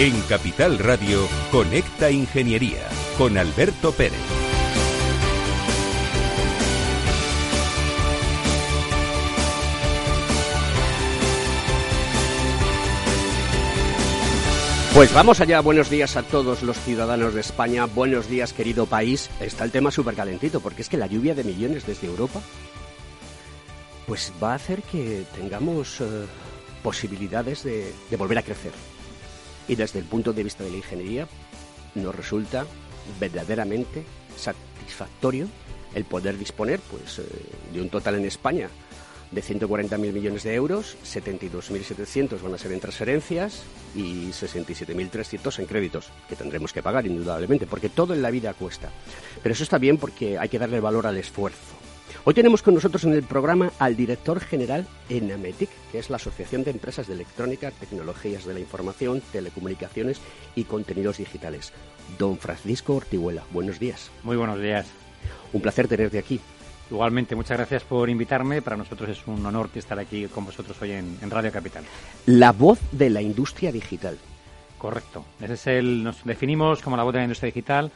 En Capital Radio, Conecta Ingeniería con Alberto Pérez. Pues vamos allá, buenos días a todos los ciudadanos de España, buenos días querido país. Está el tema súper calentito, porque es que la lluvia de millones desde Europa, pues va a hacer que tengamos eh, posibilidades de, de volver a crecer. Y desde el punto de vista de la ingeniería, nos resulta verdaderamente satisfactorio el poder disponer pues, eh, de un total en España de 140.000 millones de euros, 72.700 van a ser en transferencias y 67.300 en créditos, que tendremos que pagar indudablemente, porque todo en la vida cuesta. Pero eso está bien porque hay que darle valor al esfuerzo. Hoy tenemos con nosotros en el programa al director general en Ametic, que es la Asociación de Empresas de Electrónica, Tecnologías de la Información, Telecomunicaciones y Contenidos Digitales, don Francisco Ortiguela. Buenos días. Muy buenos días. Un placer tenerte aquí. Igualmente, muchas gracias por invitarme. Para nosotros es un honor estar aquí con vosotros hoy en, en Radio Capital. La voz de la industria digital. Correcto. Ese es el, nos definimos como la voz de la industria digital.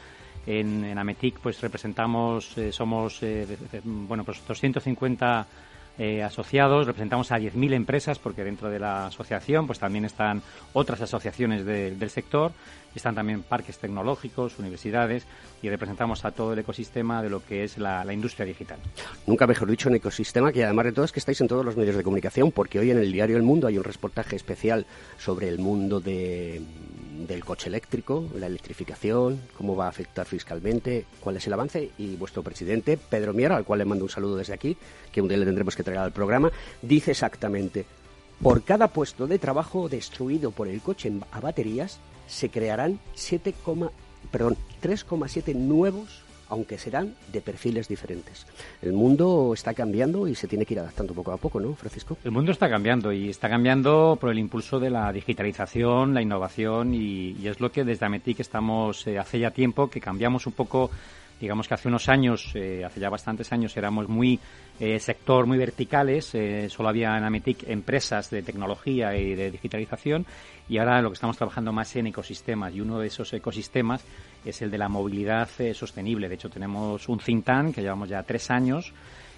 En, en Ametic, pues representamos, eh, somos, eh, bueno, pues 250 eh, asociados, representamos a 10.000 empresas, porque dentro de la asociación, pues también están otras asociaciones de- del sector, están también parques tecnológicos, universidades, y representamos a todo el ecosistema de lo que es la, la industria digital. Nunca mejor dicho, un ecosistema que además de todo es que estáis en todos los medios de comunicación, porque hoy en el diario El Mundo hay un reportaje especial sobre el mundo de- del coche eléctrico, la electrificación, cómo va a afectar fiscalmente, cuál es el avance. Y vuestro presidente, Pedro Mier, al cual le mando un saludo desde aquí, que un día le tendremos que traer al programa, dice exactamente, por cada puesto de trabajo destruido por el coche a baterías, se crearán 7, perdón, 3,7 nuevos aunque serán de perfiles diferentes. El mundo está cambiando y se tiene que ir adaptando poco a poco, ¿no, Francisco? El mundo está cambiando y está cambiando por el impulso de la digitalización, la innovación y, es lo que desde Ametic estamos eh, hace ya tiempo que cambiamos un poco, digamos que hace unos años, eh, hace ya bastantes años éramos muy eh, sector, muy verticales, eh, solo había en Ametic empresas de tecnología y de digitalización y ahora lo que estamos trabajando más en ecosistemas y uno de esos ecosistemas es el de la movilidad eh, sostenible. De hecho tenemos un think tank que llevamos ya tres años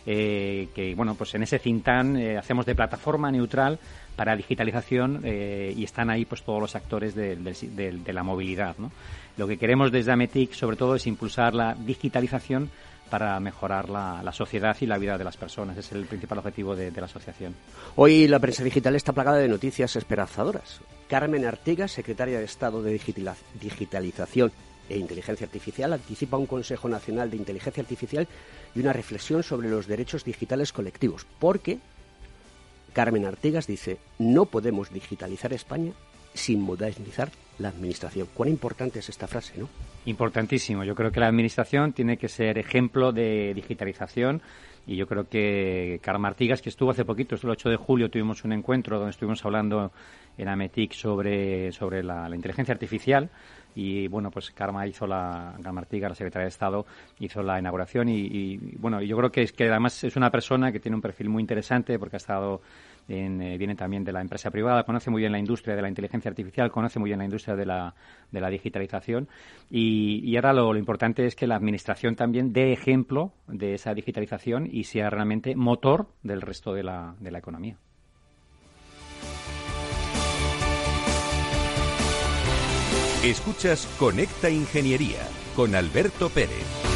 eh, que bueno pues en ese think tank eh, hacemos de plataforma neutral para digitalización eh, y están ahí pues todos los actores de, del- del- de la movilidad ¿no? Lo que queremos desde Ametic sobre todo es impulsar la digitalización para mejorar la, sociedad y la vida de las personas es el principal objetivo de, de la asociación Hoy la prensa digital está plagada de noticias esperanzadoras. Carmen Artigas, secretaria de Estado de Digitalización e Inteligencia Artificial, anticipa un Consejo Nacional de Inteligencia Artificial y una reflexión sobre los derechos digitales colectivos, porque Carmen Artigas dice, no podemos digitalizar España sin modernizar la administración. Cuán importante es esta frase, ¿no? Importantísimo. Yo creo que la Administración tiene que ser ejemplo de digitalización y yo creo que Carmen Artigas, que estuvo hace poquito, el 8 de julio, tuvimos un encuentro donde estuvimos hablando en Ametic sobre, sobre la, inteligencia artificial y bueno, pues Karma hizo la, Carmen Artigas, la secretaria de Estado, hizo la inauguración y, y, bueno, yo creo que es que además es una persona que tiene un perfil muy interesante porque ha estado eh, viene también de la empresa privada, conoce muy bien la industria de la inteligencia artificial, conoce muy bien la industria de la, de la digitalización y, y ahora lo, lo importante es que la administración también dé ejemplo de esa digitalización y sea realmente motor del resto de la, de la economía. Escuchas Conecta Ingeniería con Alberto Pérez.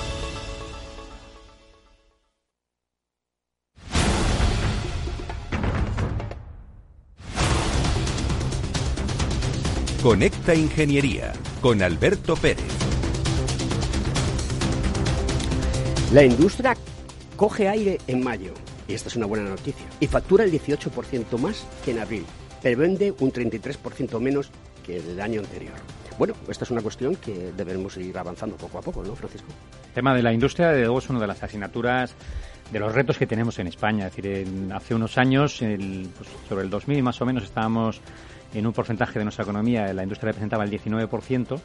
Conecta Ingeniería con Alberto Pérez. La industria coge aire en mayo, y esta es una buena noticia, y factura el 18% más que en abril, pero vende un 33% menos que el año anterior. Bueno, esta es una cuestión que debemos ir avanzando poco a poco, ¿no, Francisco? El tema de la industria, de luego, es una de las asignaturas de los retos que tenemos en España. Es decir, hace unos años, el, pues, sobre el 2000 más o menos, estábamos en un porcentaje de nuestra economía, la industria representaba el 19%,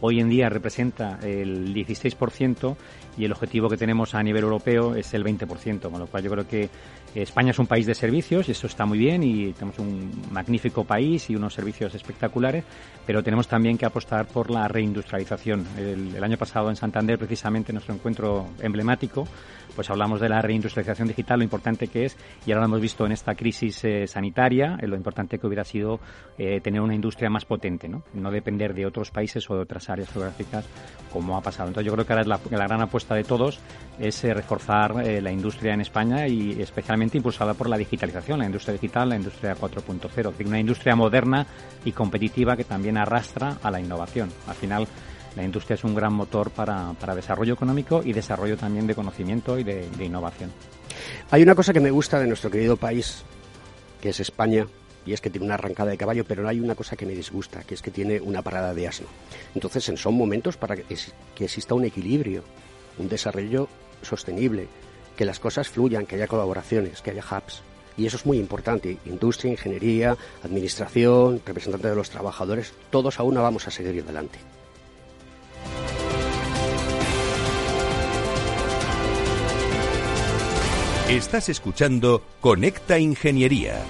hoy en día representa el 16% y el objetivo que tenemos a nivel europeo es el 20%, con lo cual yo creo que España es un país de servicios y eso está muy bien y tenemos un magnífico país y unos servicios espectaculares, pero tenemos también que apostar por la reindustrialización. El, el año pasado en Santander, precisamente, nuestro encuentro emblemático, pues hablamos de la reindustrialización digital, lo importante que es, y ahora lo hemos visto en esta crisis eh, sanitaria, eh, lo importante que hubiera sido eh, tener una industria más potente, ¿no? no depender de otros países o de otras áreas geográficas como ha pasado. Entonces yo creo que ahora es la, la gran apuesta de todos es reforzar la industria en España y especialmente impulsada por la digitalización, la industria digital, la industria 4.0, una industria moderna y competitiva que también arrastra a la innovación. Al final la industria es un gran motor para, para desarrollo económico y desarrollo también de conocimiento y de, de innovación. Hay una cosa que me gusta de nuestro querido país, que es España, y es que tiene una arrancada de caballo, pero hay una cosa que me disgusta, que es que tiene una parada de asno. Entonces, son momentos para que exista un equilibrio, un desarrollo sostenible, que las cosas fluyan, que haya colaboraciones, que haya hubs. Y eso es muy importante. Industria, ingeniería, administración, representantes de los trabajadores, todos a una vamos a seguir adelante. Estás escuchando Conecta Ingeniería.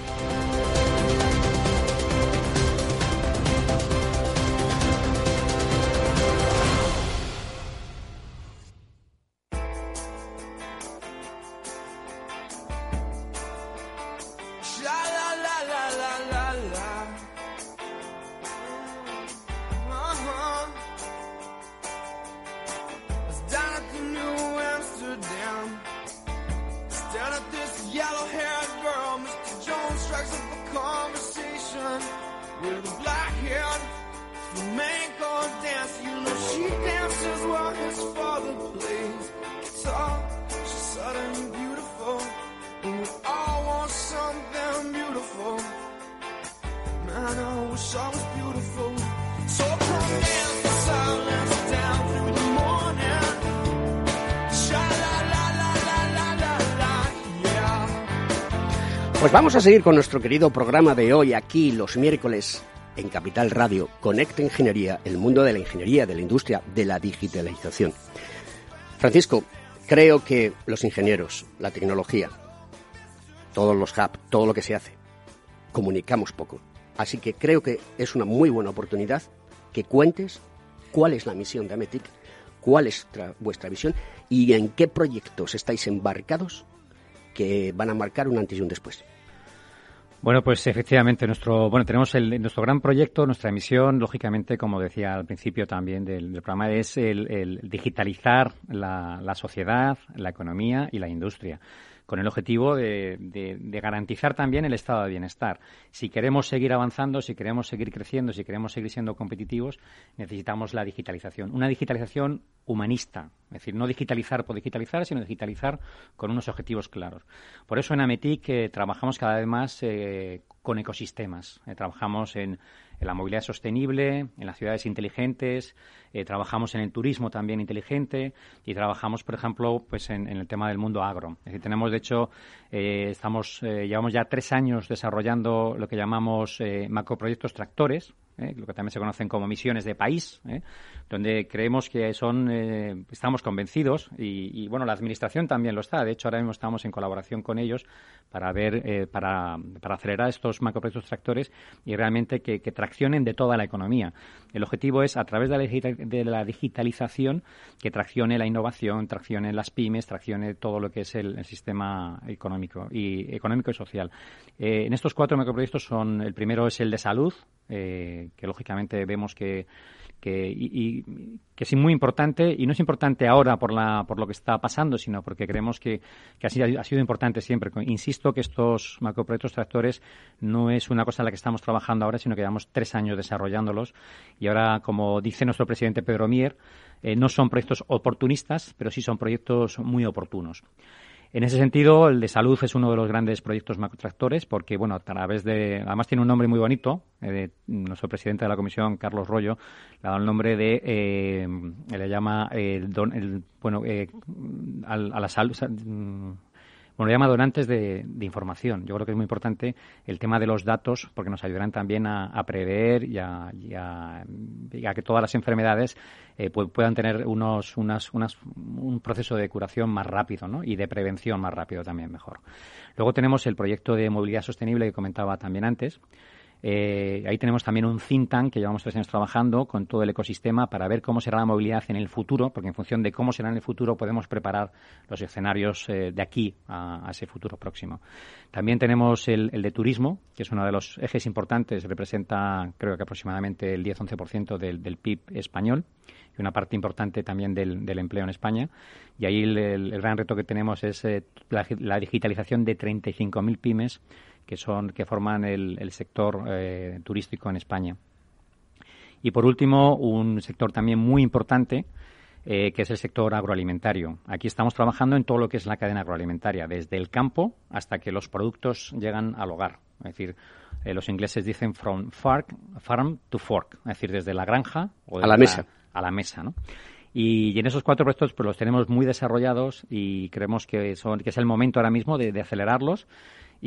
Vamos a seguir con nuestro querido programa de hoy aquí los miércoles en Capital Radio. Conecta Ingeniería, el mundo de la ingeniería, de la industria, de la digitalización. Francisco, creo que los ingenieros, la tecnología, todos los hubs, todo lo que se hace, comunicamos poco. Así que creo que es una muy buena oportunidad que cuentes cuál es la misión de Ametic, cuál es vuestra visión y en qué proyectos estáis embarcados que van a marcar un antes y un después. Bueno, pues efectivamente, nuestro, bueno, tenemos el, nuestro gran proyecto, nuestra misión, lógicamente, como decía al principio también del, programa, es el, digitalizar la, la sociedad, la economía y la industria con el objetivo de, garantizar también el estado de bienestar. Si queremos seguir avanzando, si queremos seguir creciendo, si queremos seguir siendo competitivos, necesitamos la digitalización. Una digitalización humanista, es decir, no digitalizar por digitalizar, sino digitalizar con unos objetivos claros. Por eso en Ametic eh, trabajamos cada vez más eh, con ecosistemas. Eh, trabajamos en en la movilidad sostenible, en las ciudades inteligentes, eh, trabajamos en el turismo también inteligente y trabajamos, por ejemplo, pues en, el tema del mundo agro. Es decir, tenemos, de hecho, eh, estamos, eh, llevamos ya tres años desarrollando lo que llamamos macroproyectos tractores, ¿eh? lo que también se conocen como misiones de país, ¿eh? donde creemos que son, eh, estamos convencidos y, bueno, la administración también lo está. De hecho, ahora mismo estamos en colaboración con ellos para ver, para, para, acelerar estos macroproyectos tractores y realmente que, traccionen de toda la economía. El objetivo es, a través de la, digitalización, que traccione la innovación, traccione las pymes, traccione todo lo que es el, sistema económico y económico y social. en estos cuatro macroproyectos son, el primero es el de salud, eh, que lógicamente vemos que, que, y, que es muy importante y no es importante ahora por, la, por lo que está pasando, sino porque creemos que, que ha, sido, ha sido importante siempre. Insisto que estos macroproyectos tractores no es una cosa en la que estamos trabajando ahora, sino que llevamos tres años desarrollándolos y ahora, como dice nuestro presidente Pedro Mier, eh, no son proyectos oportunistas, pero sí son proyectos muy oportunos. En ese sentido, el de salud es uno de los grandes proyectos macrotractores porque, bueno, a través de, además tiene un nombre muy bonito, eh, nuestro presidente de la comisión, Carlos Rollo, le ha dado el nombre de, eh, le llama, eh, el, bueno, a la salud, bueno, llama donantes de, información. Yo creo que es muy importante el tema de los datos porque nos ayudarán también a, prever y a, que todas las enfermedades eh, puedan tener unos, unas, unas, un proceso de curación más rápido ¿no? y de prevención más rápido también mejor. Luego tenemos el proyecto de movilidad sostenible que comentaba también antes. Eh, ahí tenemos también un think tank que llevamos tres años trabajando con todo el ecosistema para ver cómo será la movilidad en el futuro, porque en función de cómo será en el futuro podemos preparar los escenarios eh, de aquí a, ese futuro próximo. También tenemos el, de turismo, que es uno de los ejes importantes, representa creo que aproximadamente el 10-11% del, del PIB español y una parte importante también del, empleo en España. Y ahí el, gran reto que tenemos es eh, la, la, digitalización de 35.000 pymes que son que forman el, sector eh, turístico en España. Y por último, un sector también muy importante, eh, que es el sector agroalimentario. Aquí estamos trabajando en todo lo que es la cadena agroalimentaria, desde el campo hasta que los productos llegan al hogar. Es decir, eh, los ingleses dicen from farm to fork, es decir, desde la granja o a la mesa. a la mesa, ¿no? Y, en esos cuatro proyectos pues los tenemos muy desarrollados y creemos que, son, que es el momento ahora mismo de acelerarlos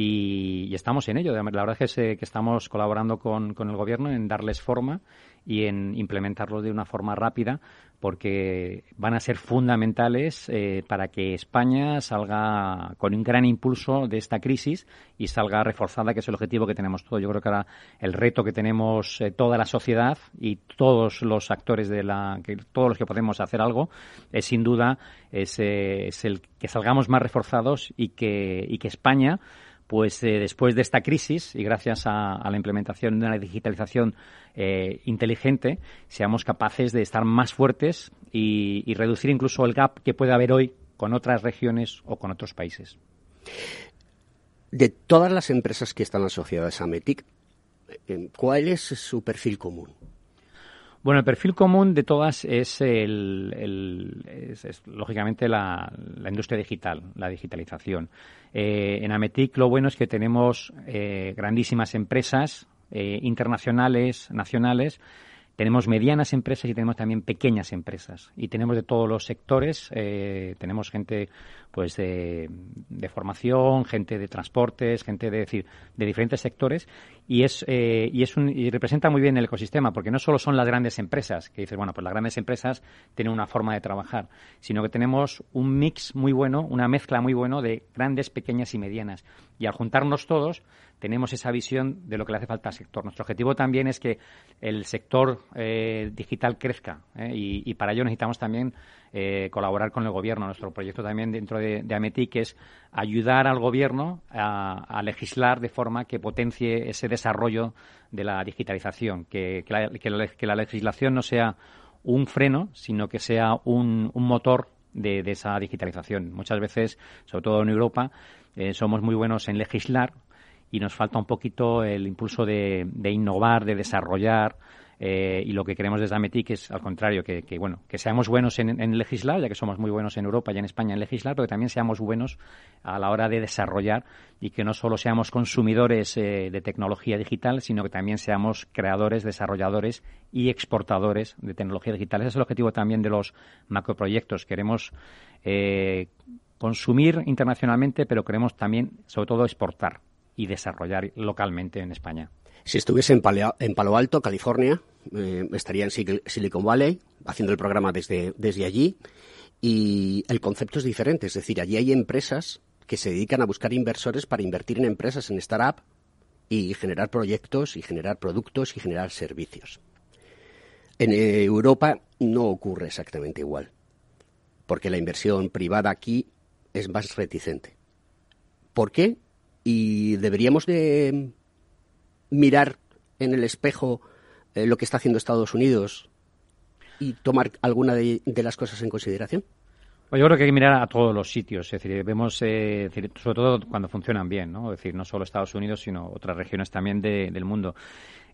y, estamos en ello. La verdad es que, que estamos colaborando con, con, el Gobierno en darles forma y en implementarlos de una forma rápida porque van a ser fundamentales eh, para que España salga con un gran impulso de esta crisis y salga reforzada, que es el objetivo que tenemos todos. Yo creo que ahora el reto que tenemos eh, toda la sociedad y todos los actores de la, que, todos los que podemos hacer algo, es sin duda es, eh, es el que salgamos más reforzados y que, y que España pues eh, después de esta crisis y gracias a, la implementación de una digitalización eh, inteligente, seamos capaces de estar más fuertes y, reducir incluso el gap que puede haber hoy con otras regiones o con otros países. De todas las empresas que están asociadas a METIC, eh, ¿cuál es su perfil común? Bueno, el perfil común de todas es, el, lógicamente la, industria digital, la digitalización. Eh, en Ametic lo bueno es que tenemos eh, grandísimas empresas eh, internacionales, nacionales, tenemos medianas empresas y tenemos también pequeñas empresas. Y tenemos de todos los sectores. Eh, tenemos gente pues de, formación, gente de transportes, gente de, decir, de diferentes sectores. Y, es, eh, y, es un, y representa muy bien el ecosistema, porque no solo son las grandes empresas, que dices, bueno, pues las grandes empresas tienen una forma de trabajar, sino que tenemos un mix muy bueno, una mezcla muy bueno de grandes, pequeñas y medianas. Y al juntarnos todos, tenemos esa visión de lo que le hace falta al sector. Nuestro objetivo también es que el sector eh, digital crezca ¿eh? y, para ello necesitamos también colaborar con el gobierno. Nuestro proyecto también dentro de, de Ametic es ayudar al gobierno a, legislar de forma que potencie ese desarrollo de la digitalización, que, la, legislación no sea un freno, sino que sea un, motor de, esa digitalización. Muchas veces, sobre todo en Europa, somos muy buenos en legislar, y nos falta un poquito el impulso de, innovar, de desarrollar. Eh, y lo que queremos desde Ametic es, al contrario, que, bueno, que seamos buenos en, legislar, ya que somos muy buenos en Europa y en España en legislar, pero que también seamos buenos a la hora de desarrollar y que no solo seamos consumidores eh, de tecnología digital, sino que también seamos creadores, desarrolladores y exportadores de tecnología digital. Ese es el objetivo también de los macroproyectos. Queremos eh, consumir internacionalmente, pero queremos también, sobre todo, exportar y desarrollar localmente en España. Si estuviese en, Palo Alto, California, eh, estaría en Silicon Valley haciendo el programa desde, desde allí y el concepto es diferente. Es decir, allí hay empresas que se dedican a buscar inversores para invertir en empresas, en startup y generar proyectos y generar productos y generar servicios. En Europa no ocurre exactamente igual, porque la inversión privada aquí es más reticente. ¿Por qué? y deberíamos de mirar en el espejo eh, lo que está haciendo Estados Unidos y tomar alguna de, las cosas en consideración? Pues yo creo que hay que mirar a todos los sitios, es decir, vemos, eh, sobre todo cuando funcionan bien, ¿no? Es decir, no solo Estados Unidos, sino otras regiones también del mundo.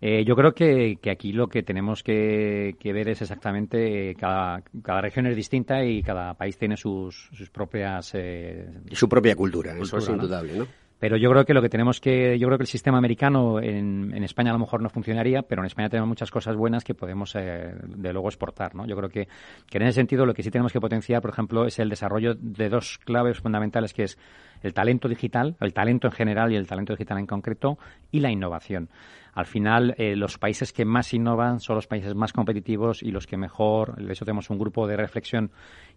Eh, yo creo que, aquí lo que tenemos que, ver es exactamente cada, cada, región es distinta y cada país tiene sus, sus propias... y su propia cultura, eso es indudable, ¿no? Pero yo creo que lo que tenemos que, yo creo que el sistema americano en, España a lo mejor no funcionaría, pero en España tenemos muchas cosas buenas que podemos eh, de luego exportar, ¿no? Yo creo que, que en ese sentido lo que sí tenemos que potenciar, por ejemplo, es el desarrollo de dos claves fundamentales que es el talento digital, el talento en general y el talento digital en concreto, y la innovación. Al final, eh, los países que más innovan son los países más competitivos y los que mejor. De hecho, tenemos un grupo de reflexión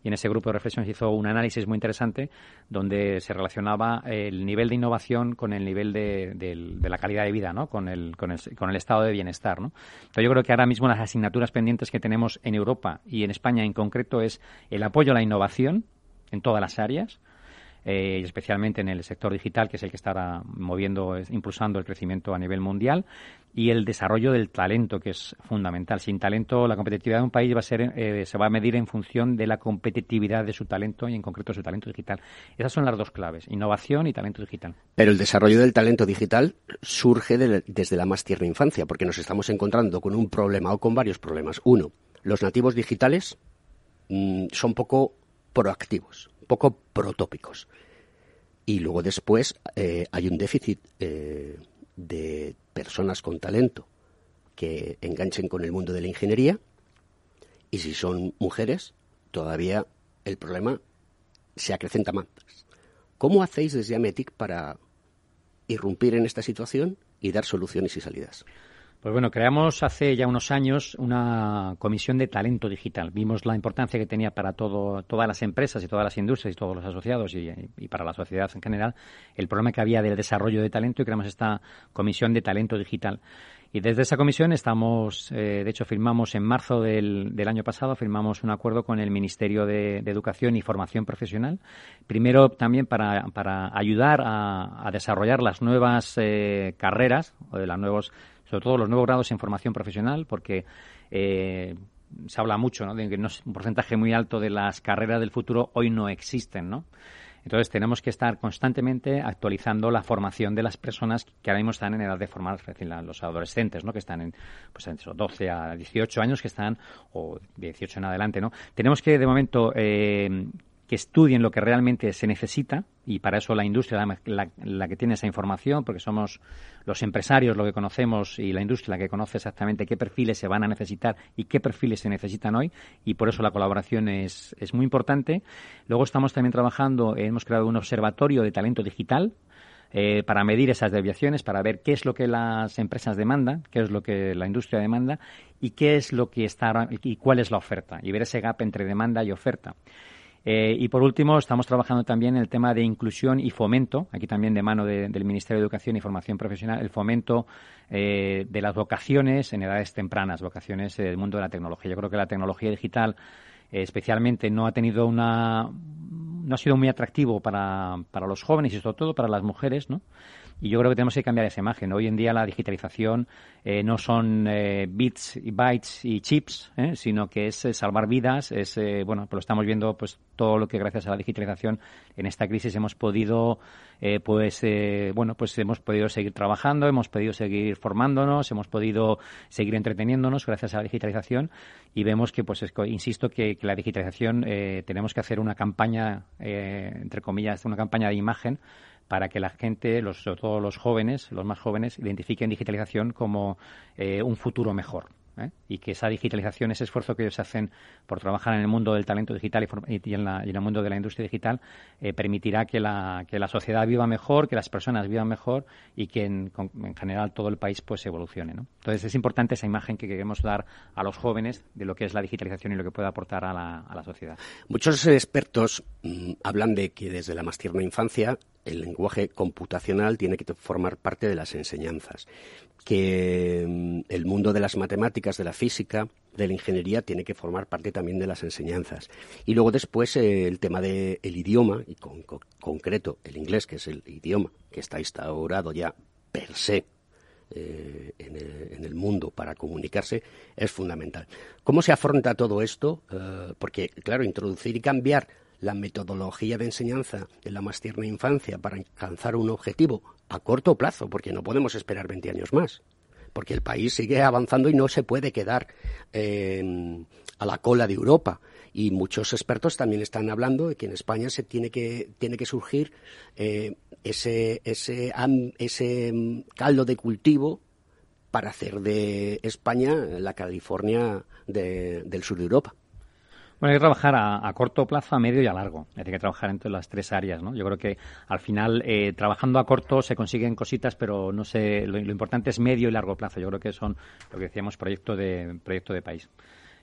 y en ese grupo de reflexión se hizo un análisis muy interesante donde se relacionaba el nivel de innovación con el nivel de, la calidad de vida, ¿no? Con el, con, el, con el estado de bienestar, ¿no? Entonces, yo creo que ahora mismo las asignaturas pendientes que tenemos en Europa y en España en concreto es el apoyo a la innovación en todas las áreas, eh, especialmente en el sector digital, que es el que está moviendo, impulsando el crecimiento a nivel mundial, y el desarrollo del talento, que es fundamental. Sin talento, la competitividad de un país va a ser, eh, se va a medir en función de la competitividad de su talento y, en concreto, su talento digital. Esas son las dos claves, innovación y talento digital. Pero el desarrollo del talento digital surge desde la más tierna infancia, porque nos estamos encontrando con un problema o con varios problemas. Uno, los nativos digitales mm, son poco proactivos poco protópicos. Y luego después eh, hay un déficit eh, de personas con talento que enganchen con el mundo de la ingeniería. Y si son mujeres, todavía el problema se acrecenta más. ¿Cómo hacéis desde Ametic para irrumpir en esta situación y dar soluciones y salidas? Pues bueno, creamos hace ya unos años una comisión de talento digital. Vimos la importancia que tenía para todo, todas las empresas y todas las industrias y todos los asociados y, para la sociedad en general el problema que había del desarrollo de talento y creamos esta comisión de talento digital. Y desde esa comisión estamos, eh, de hecho, firmamos en marzo del, año pasado, firmamos un acuerdo con el Ministerio de, Educación y Formación Profesional. Primero también para, para ayudar a, desarrollar las nuevas eh, carreras, o de las nuevos sobre todo los nuevos grados en formación profesional, porque eh, se habla mucho ¿no? de que un porcentaje muy alto de las carreras del futuro hoy no existen, ¿no? Entonces tenemos que estar constantemente actualizando la formación de las personas que ahora mismo están en edad de formar, es decir, los adolescentes, ¿no? Que están en, pues, entre 12 a 18 años, que están, o 18 en adelante, ¿no? Tenemos que, de momento, eh, que estudien lo que realmente se necesita y para eso la industria la, la, que tiene esa información porque somos los empresarios lo que conocemos y la industria la que conoce exactamente qué perfiles se van a necesitar y qué perfiles se necesitan hoy y por eso la colaboración es, es muy importante. Luego estamos también trabajando, hemos creado un observatorio de talento digital eh, para medir esas desviaciones, para ver qué es lo que las empresas demandan, qué es lo que la industria demanda y qué es lo que está y cuál es la oferta y ver ese gap entre demanda y oferta. Eh, y por último, estamos trabajando también en el tema de inclusión y fomento, aquí también de mano del Ministerio de Educación y Formación Profesional, el fomento eh, de las vocaciones en edades tempranas, vocaciones del mundo de la tecnología. Yo creo que la tecnología digital especialmente no ha tenido una no ha sido muy atractivo para, para los jóvenes y sobre todo para las mujeres, ¿no? Y yo creo que tenemos que cambiar esa imagen. Hoy en día la digitalización eh, no son eh, bits y bytes y chips, ¿eh? sino que es salvar vidas. Es bueno, pues lo estamos viendo, pues todo lo que gracias a la digitalización en esta crisis hemos podido, pues bueno, pues hemos podido seguir trabajando, hemos podido seguir formándonos, hemos podido seguir entreteniéndonos gracias a la digitalización y vemos que, pues insisto que, que la digitalización tenemos que hacer una campaña, entre comillas, una campaña de imagen para que la gente, los, sobre todo los jóvenes, los más jóvenes, identifiquen digitalización como eh, un futuro mejor. ¿Eh? y que esa digitalización, ese esfuerzo que ellos hacen por trabajar en el mundo del talento digital y, en, el mundo de la industria digital, eh, permitirá que la, que la sociedad viva mejor, que las personas vivan mejor y que en, general todo el país pues evolucione. Entonces es importante esa imagen que queremos dar a los jóvenes de lo que es la digitalización y lo que puede aportar a la, a la sociedad. Muchos expertos mm, hablan de que desde la más tierna infancia el lenguaje computacional tiene que formar parte de las enseñanzas, que mm, el mundo de las matemáticas, de la física, de la ingeniería tiene que formar parte también de las enseñanzas. Y luego después eh, el tema del idioma, y con, concreto el inglés, que es el idioma que está instaurado ya per se eh, en, el, mundo para comunicarse es fundamental. ¿Cómo se afronta todo esto? Eh, porque, claro, introducir y cambiar la metodología de enseñanza en la más tierna infancia para alcanzar un objetivo a corto plazo, porque no podemos esperar 20 años más, porque el país sigue avanzando y no se puede quedar a la cola de Europa. Y muchos expertos también están hablando de que en España se tiene que, tiene que surgir eh, ese, ese, ese mm, caldo de cultivo para hacer de España la California del sur de Europa. Bueno, hay que trabajar a, corto plazo, a medio y a largo. Hay que trabajar entre las tres áreas, ¿no? Yo creo que al final, eh, trabajando a corto se consiguen cositas, pero no sé, lo, lo, importante es medio y largo plazo. Yo creo que son lo que decíamos proyecto de proyecto de país.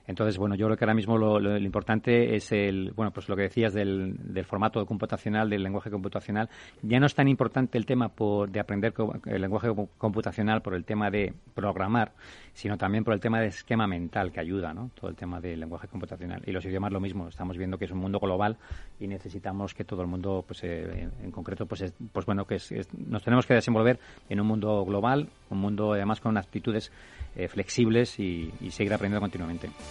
Entonces, bueno, yo creo que ahora mismo lo, importante es el, bueno, pues lo que decías del, del, formato computacional, del lenguaje computacional. Ya no es tan importante el tema por, de aprender el lenguaje computacional por el tema de programar, sino también por el tema de esquema mental que ayuda, ¿no? Todo el tema del lenguaje computacional. Y los idiomas lo mismo. Estamos viendo que es un mundo global y necesitamos que todo el mundo, pues eh, en, concreto, pues, pues bueno, que nos tenemos que desenvolver en un mundo global, un mundo además con actitudes eh, flexibles y seguir aprendiendo continuamente.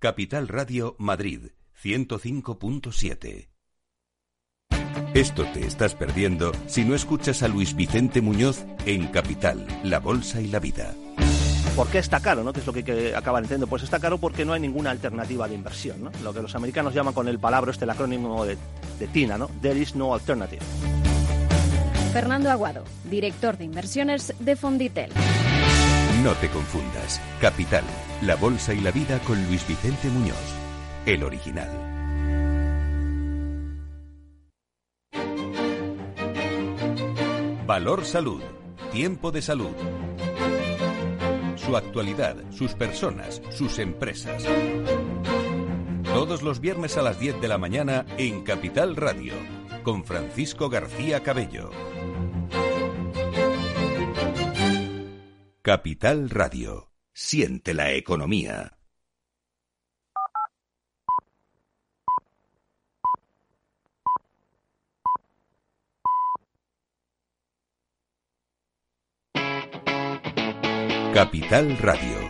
Capital Radio Madrid 105.7. Esto te estás perdiendo si no escuchas a Luis Vicente Muñoz en Capital, La Bolsa y la Vida. ¿Por qué está caro? ¿no? ¿Qué es lo que, acaban entendiendo? Pues está caro porque no hay ninguna alternativa de inversión. ¿no? Lo que los americanos llaman con el palabra, este el acrónimo de, de TINA, ¿no? There is no alternative. Fernando Aguado, director de inversiones de Fonditel. No te confundas. Capital, la bolsa y la vida con Luis Vicente Muñoz, el original. Valor Salud. Tiempo de salud. Su actualidad, sus personas, sus empresas. Todos los viernes a las 10 de la mañana en Capital Radio, con Francisco García Cabello. Capital Radio. Siente la economía. Capital Radio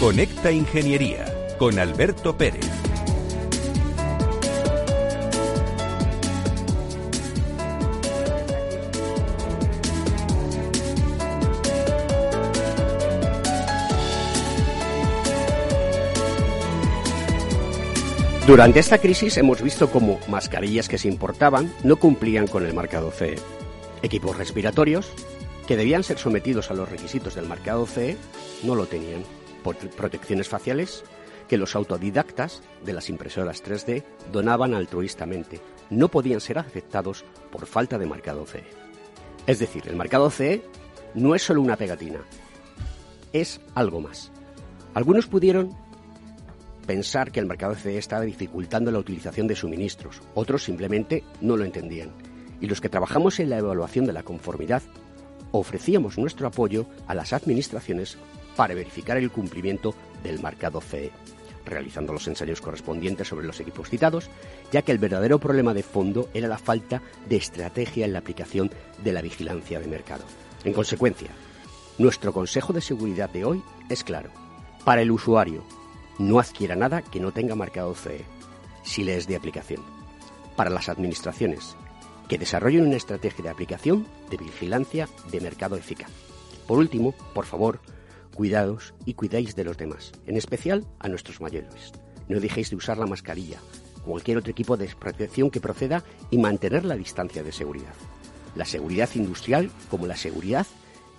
Conecta Ingeniería con Alberto Pérez. Durante esta crisis hemos visto cómo mascarillas que se importaban no cumplían con el marcado CE. Equipos respiratorios, que debían ser sometidos a los requisitos del marcado CE, no lo tenían. Protecciones faciales, que los autodidactas de las impresoras 3D donaban altruistamente, no podían ser aceptados por falta de marcado CE. Es decir, el marcado CE no es solo una pegatina, es algo más. Algunos pudieron pensar que el mercado CE estaba dificultando la utilización de suministros, otros simplemente no lo entendían. Y los que trabajamos en la evaluación de la conformidad ofrecíamos nuestro apoyo a las administraciones para verificar el cumplimiento del marcado CE, realizando los ensayos correspondientes sobre los equipos citados, ya que el verdadero problema de fondo era la falta de estrategia en la aplicación de la vigilancia de mercado. En consecuencia, nuestro consejo de seguridad de hoy es claro. Para el usuario, no adquiera nada que no tenga marcado CE, si le es de aplicación. Para las administraciones, que desarrollen una estrategia de aplicación de vigilancia de mercado eficaz. Por último, por favor, cuidados y cuidáis de los demás, en especial a nuestros mayores. No dejéis de usar la mascarilla, cualquier otro equipo de protección que proceda y mantener la distancia de seguridad. La seguridad industrial, como la seguridad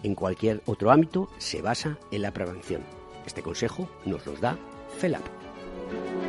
en cualquier otro ámbito, se basa en la prevención. Este consejo nos los da CELAP.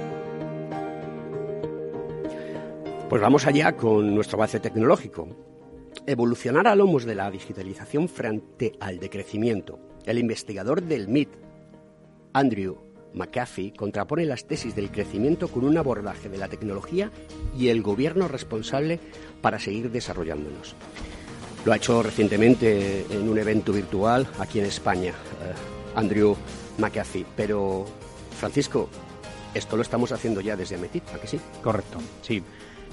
Pues vamos allá con nuestro avance tecnológico. Evolucionar a lomos de la digitalización frente al decrecimiento. El investigador del MIT, Andrew McAfee, contrapone las tesis del crecimiento con un abordaje de la tecnología y el gobierno responsable para seguir desarrollándonos. Lo ha hecho recientemente en un evento virtual aquí en España, eh, Andrew McAfee. Pero, Francisco, esto lo estamos haciendo ya desde Ametit, ¿a que sí? Correcto, sí.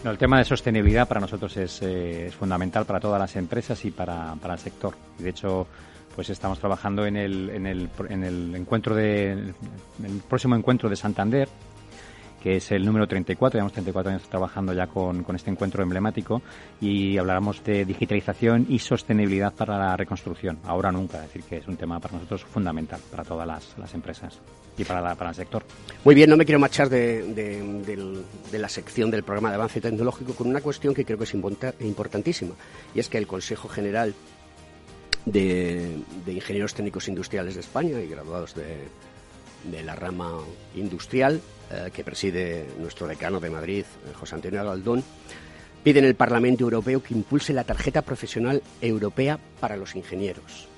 El tema de sostenibilidad para nosotros eh, es, fundamental para todas las empresas y para, para el sector. De hecho, pues estamos trabajando en el, en el, en el encuentro de, el próximo encuentro de Santander, que es el número 34. Llevamos 34 años trabajando ya con, este encuentro emblemático y hablaremos de digitalización y sostenibilidad para la reconstrucción. Ahora nunca, es decir, que es un tema para nosotros fundamental para todas las, empresas y para, para el sector. Muy bien, no me quiero marchar de, la sección del programa de avance tecnológico con una cuestión que creo que es importantísima y es que el Consejo General de, Ingenieros Técnicos Industriales de España y graduados de, de la rama industrial eh, que preside nuestro decano de Madrid, eh, José Antonio Galdón, pide en el Parlamento Europeo que impulse la tarjeta profesional europea para los ingenieros.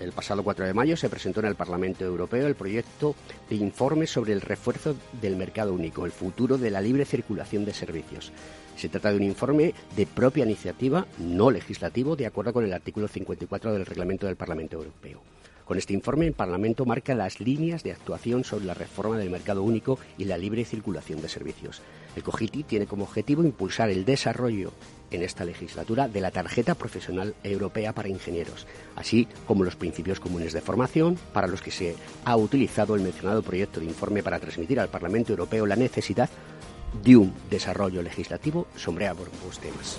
el pasado 4 de mayo se presentó en el Parlamento Europeo el proyecto de informe sobre el refuerzo del mercado único, el futuro de la libre circulación de servicios. Se trata de un informe de propia iniciativa, no legislativo, de acuerdo con el artículo 54 del Reglamento del Parlamento Europeo. Con este informe, el Parlamento marca las líneas de actuación sobre la reforma del mercado único y la libre circulación de servicios. El COGITI tiene como objetivo impulsar el desarrollo en esta legislatura de la tarjeta profesional europea para ingenieros, así como los principios comunes de formación para los que se ha utilizado el mencionado proyecto de informe para transmitir al Parlamento Europeo la necesidad de un desarrollo legislativo sobre ambos temas.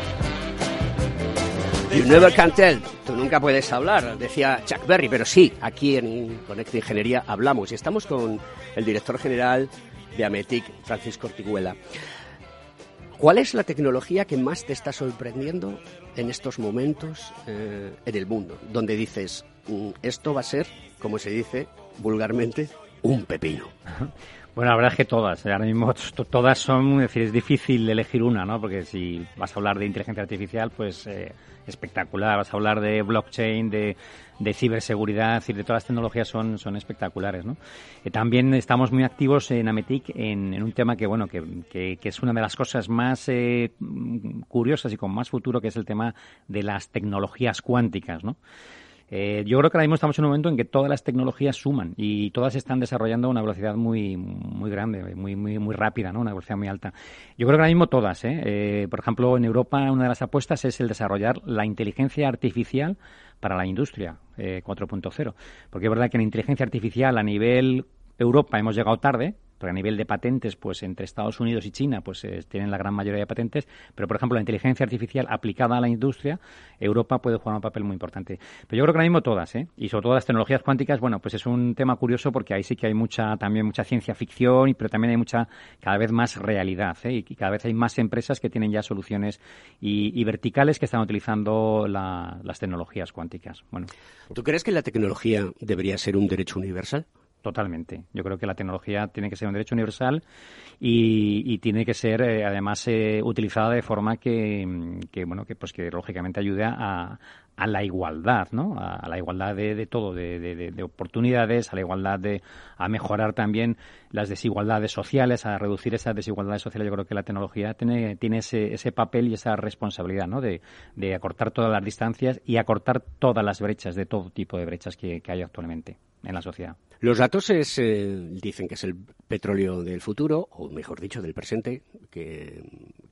You never can tell, tú nunca puedes hablar, decía Chuck Berry, pero sí, aquí en Conecta Ingeniería hablamos y estamos con el director general de Ametic, Francisco Ortiguela. ¿Cuál es la tecnología que más te está sorprendiendo en estos momentos eh, en el mundo? Donde dices, mm, esto va a ser, como se dice vulgarmente, un pepino. Bueno, la verdad es que todas. Ahora mismo todas son, es decir, es difícil elegir una, ¿no? Porque si vas a hablar de inteligencia artificial, pues eh, espectacular. Vas a hablar de blockchain, de, de ciberseguridad, es decir, de todas las tecnologías son, son espectaculares, ¿no? Eh, también estamos muy activos en Ametic en, en un tema que, bueno, que, que, que, es una de las cosas más eh, curiosas y con más futuro, que es el tema de las tecnologías cuánticas, ¿no? Eh, yo creo que ahora mismo estamos en un momento en que todas las tecnologías suman y todas están desarrollando a una velocidad muy, muy grande, muy, muy, muy rápida, ¿no? una velocidad muy alta. Yo creo que ahora mismo todas. ¿eh? Eh, por ejemplo, en Europa una de las apuestas es el desarrollar la inteligencia artificial para la industria 4.0. Porque es verdad que en inteligencia artificial a nivel Europa hemos llegado tarde, porque a nivel de patentes, pues entre Estados Unidos y China, pues eh, tienen la gran mayoría de patentes, pero por ejemplo la inteligencia artificial aplicada a la industria, Europa puede jugar un papel muy importante. Pero yo creo que ahora mismo todas, ¿eh? Y sobre todo las tecnologías cuánticas, bueno, pues es un tema curioso porque ahí sí que hay mucha, también mucha ciencia ficción, pero también hay mucha, cada vez más realidad, ¿eh? Y cada vez hay más empresas que tienen ya soluciones y, verticales que están utilizando la, las tecnologías cuánticas. Bueno. ¿Tú crees que la tecnología debería ser un derecho universal? Totalmente. Yo creo que la tecnología tiene que ser un derecho universal y, y tiene que ser, eh, además, eh, utilizada de forma que, que, bueno, que pues que lógicamente ayude a, a la igualdad, ¿no? A, la igualdad de, todo, de, de, de, oportunidades, a la igualdad de, a mejorar también las desigualdades sociales, a reducir esas desigualdades sociales. Yo creo que la tecnología tiene, ese, ese papel y esa responsabilidad, ¿no? De, acortar todas las distancias y acortar todas las brechas, de todo tipo de brechas que, que hay actualmente en la sociedad. Los datos es, eh, dicen que es el petróleo del futuro, o mejor dicho, del presente, que,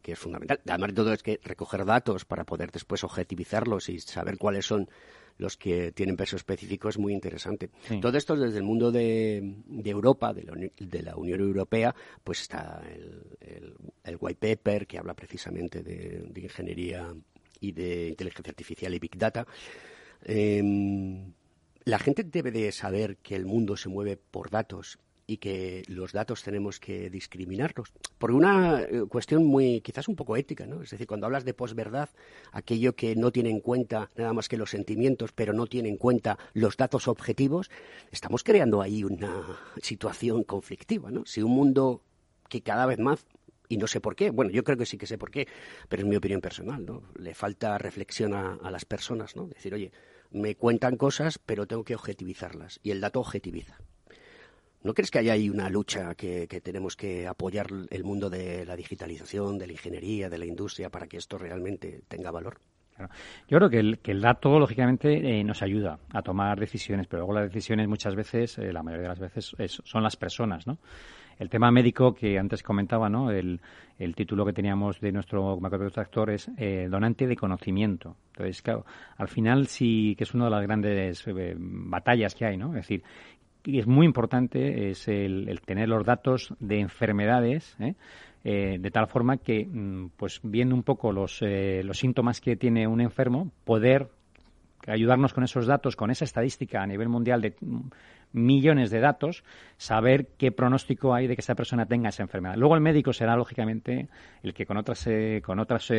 que, es fundamental. Además de todo es que recoger datos para poder después objetivizarlos y saber cuáles son los que tienen peso específico es muy interesante. Sí. Todo esto desde el mundo de, de Europa, de la, de la, Unión Europea, pues está el, el, el, white paper que habla precisamente de, de ingeniería y de inteligencia artificial y big data. Eh, la gente debe de saber que el mundo se mueve por datos y que los datos tenemos que discriminarlos por una eh, cuestión muy quizás un poco ética, ¿no? Es decir, cuando hablas de posverdad, aquello que no tiene en cuenta nada más que los sentimientos, pero no tiene en cuenta los datos objetivos, estamos creando ahí una situación conflictiva, ¿no? Si un mundo que cada vez más y no sé por qué. Bueno, yo creo que sí que sé por qué, pero es mi opinión personal, ¿no? Le falta reflexión a, a las personas, ¿no? Decir, oye, me cuentan cosas, pero tengo que objetivizarlas. Y el dato objetiviza. ¿No crees que hay ahí una lucha que, tenemos que apoyar el mundo de la digitalización, de la ingeniería, de la industria, para que esto realmente tenga valor? Claro. Yo creo que el, que el dato, lógicamente, eh, nos ayuda a tomar decisiones, pero luego las decisiones muchas veces, eh, la mayoría de las veces, es, son las personas, ¿no? El tema médico que antes comentaba, ¿no? El, el título que teníamos de nuestro macrotractor es eh, donante de conocimiento. Entonces, al final sí que es una de las grandes eh, batallas que hay, ¿no? Es decir, es muy importante es el, tener los datos de enfermedades, ¿eh? Eh, de tal forma que, mm, pues viendo un poco los, eh, los síntomas que tiene un enfermo, poder ayudarnos con esos datos, con esa estadística a nivel mundial de mm, millones de datos, saber qué pronóstico hay de que esa persona tenga esa enfermedad. Luego el médico será, lógicamente, el que con otras, eh, con otras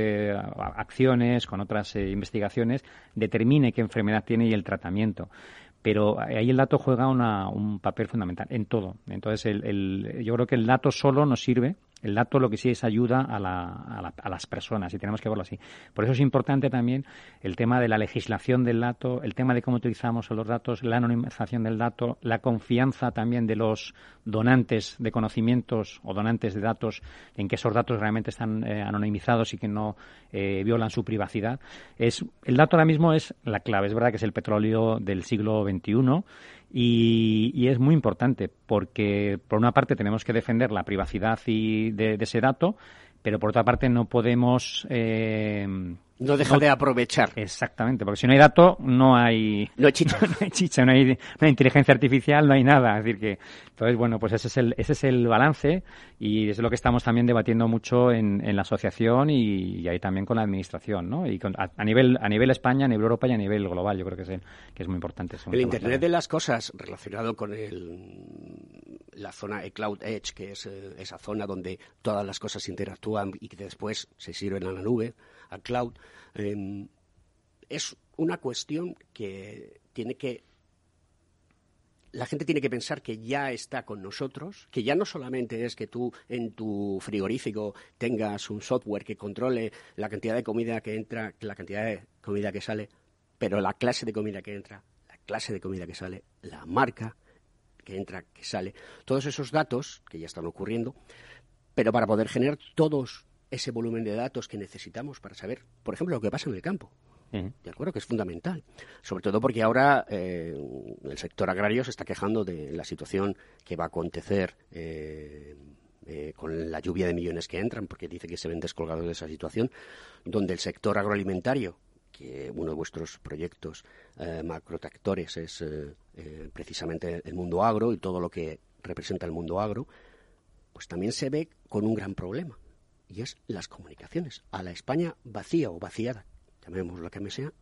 acciones, con otras investigaciones, determine qué enfermedad tiene y el tratamiento pero ahí el dato juega un papel fundamental en todo. Entonces, el, yo creo que el dato solo nos sirve el dato lo que sí es ayuda a, a, las personas y tenemos que verlo así. Por eso es importante también el tema de la legislación del dato, el tema de cómo utilizamos los datos, la anonimización del dato, la confianza también de los donantes de conocimientos o donantes de datos en que esos datos realmente están eh, anonimizados y que no eh, violan su privacidad. Es, el dato ahora mismo es la clave. Es verdad que es el petróleo del siglo XXI y, es muy importante porque, por una parte, tenemos que defender la privacidad y de, ese dato, pero por otra parte no podemos eh, no deja de aprovechar. Exactamente, porque si no hay dato, no hay... No hay chicha. no hay chicha, no hay, inteligencia artificial, no hay nada. Es decir que, entonces, bueno, pues ese es el, ese es el balance y es lo que estamos también debatiendo mucho en, en la asociación y, ahí también con la administración, ¿no? Y a, nivel a nivel España, a nivel Europa y a nivel global, yo creo que es, que es muy importante. el Internet de las cosas relacionado con el, la zona Cloud Edge, que es eh, esa zona donde todas las cosas interactúan y que después se sirven a la nube, a cloud, em, es una cuestión que tiene que la gente tiene que pensar que ya está con nosotros, que ya no solamente es que tú en tu frigorífico tengas un software que controle la cantidad de comida que entra, la cantidad de comida que sale, pero la clase de comida que entra, la clase de comida que sale, la marca que entra, que sale, todos esos datos que ya están ocurriendo, pero para poder generar todos ese volumen de datos que necesitamos para saber, por ejemplo, lo que pasa en el campo. De acuerdo, que es fundamental. Sobre todo porque ahora eh, el sector agrario se está quejando de la situación que va a acontecer eh, eh, con la lluvia de millones que entran, porque dice que se ven descolgados de esa situación, donde el sector agroalimentario, que uno de vuestros proyectos macrotractores es precisamente el mundo agro y todo lo que representa el mundo agro, pues también se ve con un gran problema y es las comunicaciones. A la España vacía o vaciada, llamémoslo que me sea,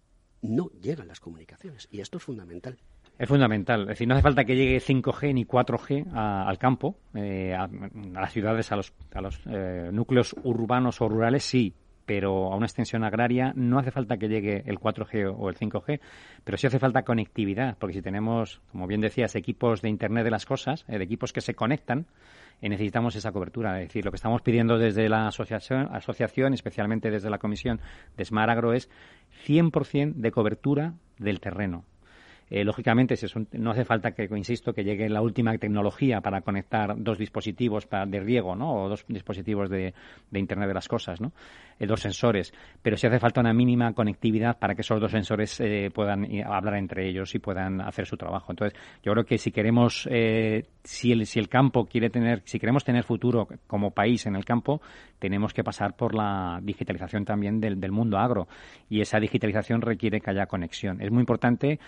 no llegan las comunicaciones y esto es fundamental. Es fundamental. Es decir, no hace falta que llegue 5G ni 4G al campo, eh, a, las ciudades, a los, a los eh, núcleos urbanos o rurales, sí, pero a una extensión agraria no hace falta que llegue el 4G o el 5G, pero sí hace falta conectividad, porque si tenemos, como bien decías, equipos de Internet de las cosas, eh, de equipos que se conectan, eh, necesitamos esa cobertura. Es decir, lo que estamos pidiendo desde la asociación, asociación especialmente desde la Comisión de Smart Agro, es 100% de cobertura del terreno. Eh, lógicamente, no hace falta que, insisto, que llegue la última tecnología para conectar dos dispositivos de riego, ¿no? O dos dispositivos de, Internet de las cosas, ¿no? Eh, dos sensores. Pero sí hace falta una mínima conectividad para que esos dos sensores eh, puedan hablar entre ellos y puedan hacer su trabajo. Entonces, yo creo que si queremos, si, el, si el campo quiere tener, si queremos tener futuro como país en el campo, tenemos que pasar por la digitalización también del, del mundo agro. Y esa digitalización requiere que haya conexión. Es muy importante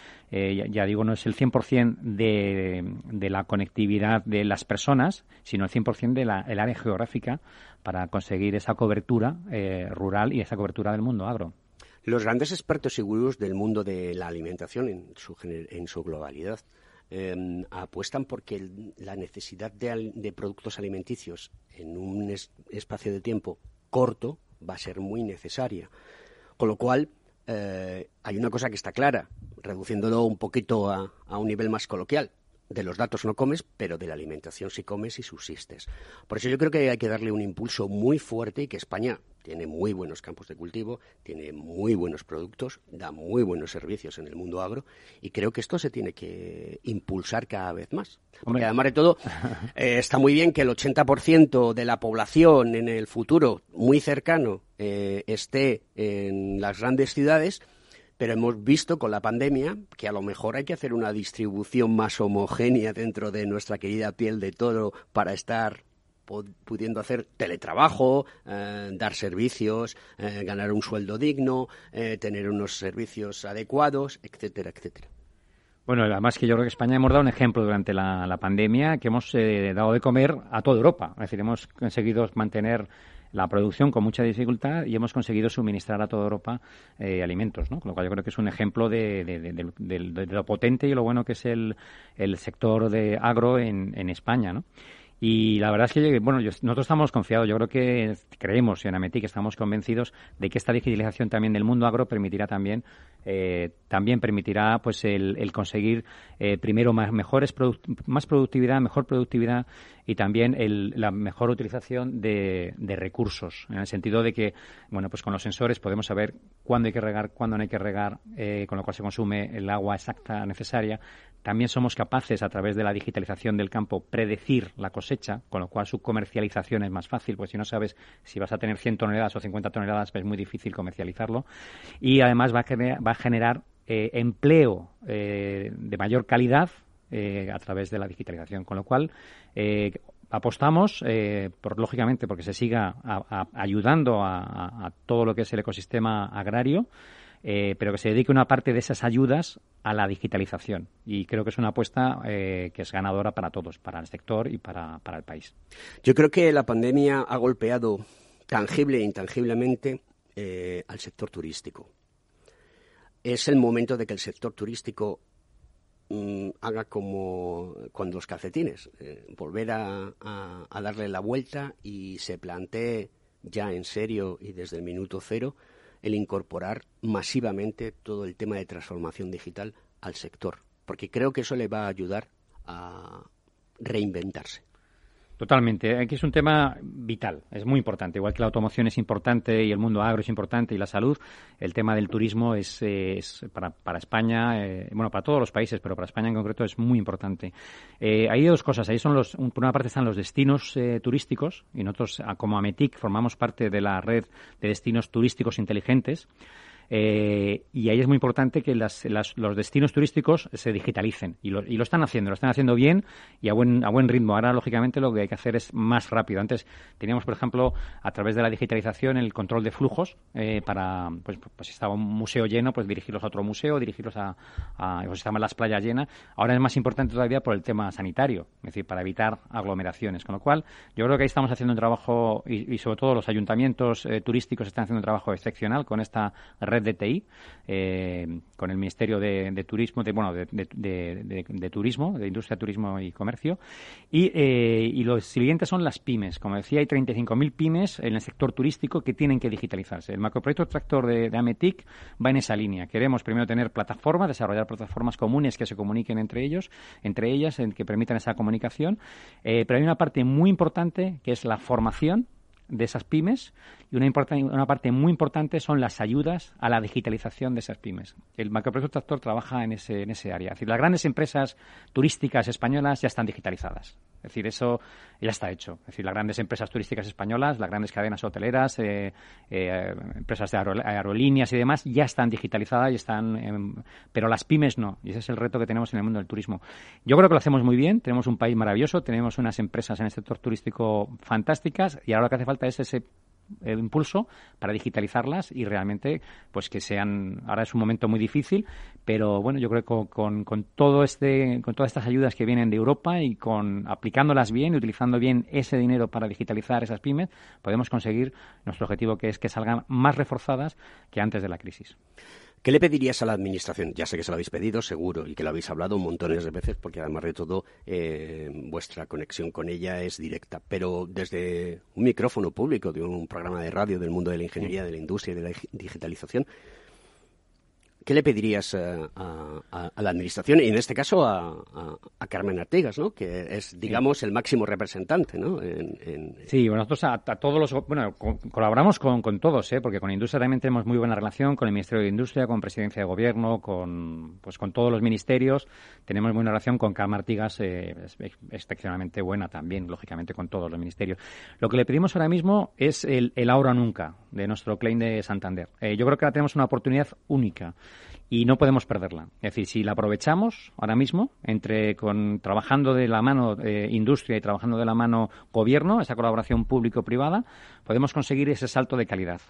ya, digo, no es el 100% de, de la conectividad de las personas, sino el 100% del área geográfica para conseguir esa cobertura eh, rural y esa cobertura del mundo agro. Los grandes expertos y del mundo de la alimentación en su, en su globalidad em, apuestan porque la necesidad de, de, productos alimenticios en un espacio de tiempo corto va a ser muy necesaria. Con lo cual, eh, hay una cosa que está clara, reduciéndolo un poquito a, a un nivel más coloquial de los datos no comes, pero de la alimentación sí comes y subsistes. Por eso yo creo que hay que darle un impulso muy fuerte y que España tiene muy buenos campos de cultivo, tiene muy buenos productos, da muy buenos servicios en el mundo agro y creo que esto se tiene que impulsar cada vez más. Porque además de todo, eh, está muy bien que el 80% de la población en el futuro muy cercano eh, esté en las grandes ciudades, pero hemos visto con la pandemia que a lo mejor hay que hacer una distribución más homogénea dentro de nuestra querida piel de toro para estar pudiendo hacer teletrabajo, eh, dar servicios, eh, ganar un sueldo digno, eh, tener unos servicios adecuados, etcétera, etcétera. Bueno, además que yo creo que España hemos dado un ejemplo durante la, pandemia que hemos dado de comer a toda Europa. Es decir, hemos conseguido mantener la producción con mucha dificultad y hemos conseguido suministrar a toda Europa eh, alimentos, ¿no? Con lo cual yo creo que es un ejemplo de, lo potente y lo bueno que es el, sector de agro en, España, ¿no? Y la verdad es que, bueno, nosotros estamos confiados. Yo creo que creemos en Ametic, estamos convencidos de que esta digitalización también del mundo agro permitirá también, eh, también permitirá, pues, el, conseguir eh, primero más mejores más productividad, mejor productividad y también la mejor utilización de, recursos, en el sentido de que, bueno, pues con los sensores podemos saber cuándo hay que regar, cuándo no hay que regar, eh, con lo cual se consume el agua exacta necesaria. También somos capaces, a través de la digitalización del campo, predecir la cosecha, con lo cual su comercialización es más fácil, porque si no sabes si vas a tener 100 toneladas o 50 toneladas, pues es muy difícil comercializarlo. Y además va a generar, eh, empleo eh, de mayor calidad eh, a través de la digitalización, con lo cual apostamos, por, lógicamente, porque se siga ayudando a, todo lo que es el ecosistema agrario, pero que se dedique una parte de esas ayudas a la digitalización. Y creo que es una apuesta que es ganadora para todos, para el sector y para, el país. Yo creo que la pandemia ha golpeado tangible e intangiblemente al sector turístico. Es el momento de que el sector turístico mm, haga como cuando los calcetines, volver a, a darle la vuelta y se plantee ya en serio y desde el minuto cero el incorporar masivamente todo el tema de transformación digital al sector, porque creo que eso le va a ayudar a reinventarse. Totalmente. Aquí es un tema vital, es muy importante. Igual que la automoción es importante y el mundo agro es importante y la salud, el tema del turismo es, para, para, España, eh, bueno, para todos los países, pero para España en concreto es muy importante. Eh, hay dos cosas. Ahí son los, por una parte están los destinos eh, turísticos y nosotros, como Ametic, formamos parte de la red de destinos turísticos inteligentes. Eh, y ahí es muy importante que los destinos turísticos se digitalicen y lo, y lo, están haciendo, lo están haciendo bien y a buen, a buen ritmo. Ahora, lógicamente, lo que hay que hacer es más rápido. Antes teníamos, por ejemplo, a través de la digitalización, el control de flujos eh, para, pues, pues, si estaba un museo lleno, pues dirigirlos a otro museo, dirigirlos a, a pues, si estaban las playas llenas. Ahora es más importante todavía por el tema sanitario, es decir, para evitar aglomeraciones. Con lo cual, yo creo que ahí estamos haciendo un trabajo y, sobre todo los ayuntamientos eh, turísticos están haciendo un trabajo excepcional con esta red TI, eh, con el Ministerio de, Turismo, de, bueno, de, Turismo, de Industria, Turismo y Comercio. Y, eh, los siguientes son las pymes. Como decía, hay 35.000 pymes en el sector turístico que tienen que digitalizarse. El macroproyecto tractor de, Ametic va en esa línea. Queremos primero tener plataformas, desarrollar plataformas comunes que se comuniquen entre ellos, entre ellas, que permitan esa comunicación. Eh, pero hay una parte muy importante que es la formación de esas pymes y una, una parte muy importante son las ayudas a la digitalización de esas pymes. El macroproyecto tractor trabaja en ese, en ese área. Es decir, las grandes empresas turísticas españolas ya están digitalizadas. Es decir, eso ya está hecho. Es decir, las grandes empresas turísticas españolas, las grandes cadenas hoteleras, eh, eh, empresas de aerolíneas y demás ya están digitalizadas y están, pero las pymes no. Y ese es el reto que tenemos en el mundo del turismo. Yo creo que lo hacemos muy bien. Tenemos un país maravilloso, tenemos unas empresas en el sector turístico fantásticas y ahora lo que hace falta es ese el impulso para digitalizarlas y realmente pues que sean ahora es un momento muy difícil pero bueno yo creo que con, con, todo este con todas estas ayudas que vienen de Europa y con aplicándolas bien y utilizando bien ese dinero para digitalizar esas pymes podemos conseguir nuestro objetivo que es que salgan más reforzadas que antes de la crisis ¿Qué le pedirías a la Administración? Ya sé que se lo habéis pedido, seguro, y que lo habéis hablado montones de veces, porque además de todo eh, vuestra conexión con ella es directa. Pero desde un micrófono público de un programa de radio del mundo de la ingeniería, de la industria y de la digitalización, ¿Qué le pedirías eh, a, la Administración y en este caso a, Carmen Artigas, ¿no? que es, digamos, el máximo representante? ¿no? Sí, nosotros a, todos los. Bueno, colaboramos con, todos, ¿eh? porque con Industria también tenemos muy buena relación, con el Ministerio de Industria, con Presidencia de Gobierno, con, pues, con todos los ministerios. Tenemos buena relación con Carmen Artigas, eh, excepcionalmente buena también, lógicamente, con todos los ministerios. Lo que le pedimos ahora mismo es el, el ahora nunca de nuestro claim de Santander. Eh, yo creo que ahora tenemos una oportunidad única y no podemos perderla. Es decir, si la aprovechamos ahora mismo, entre con trabajando de la mano industria y trabajando de la mano gobierno, esa colaboración público-privada, podemos conseguir ese salto de calidad.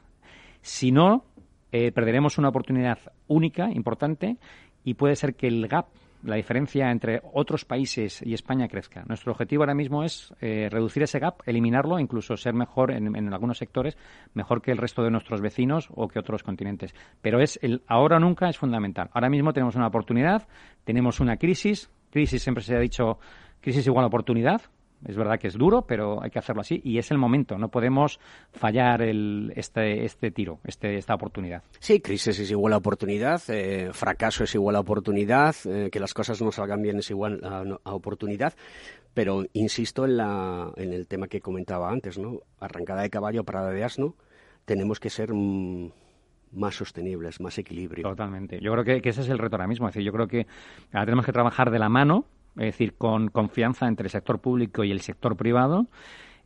Si no, eh, perderemos una oportunidad única, importante, y puede ser que el gap la diferencia entre otros países y España crezca. Nuestro objetivo ahora mismo es eh, reducir ese gap, eliminarlo, incluso ser mejor en, algunos sectores, mejor que el resto de nuestros vecinos o que otros continentes. Pero es el ahora o nunca es fundamental. Ahora mismo tenemos una oportunidad, tenemos una crisis. Crisis siempre se ha dicho crisis igual oportunidad es verdad que es duro, pero hay que hacerlo así y es el momento. No podemos fallar el, este, este tiro, este, esta oportunidad. Sí, crisis es igual a oportunidad, eh, fracaso es igual a oportunidad, eh, que las cosas no salgan bien es igual a, oportunidad. Pero insisto en, la, en el tema que comentaba antes, ¿no? Arrancada de caballo, parada de asno, tenemos que ser más sostenibles, más equilibrio. Totalmente. Yo creo que, que, ese es el reto ahora mismo. Es decir, yo creo que ahora tenemos que trabajar de la mano es decir, con confianza entre el sector público y el sector privado.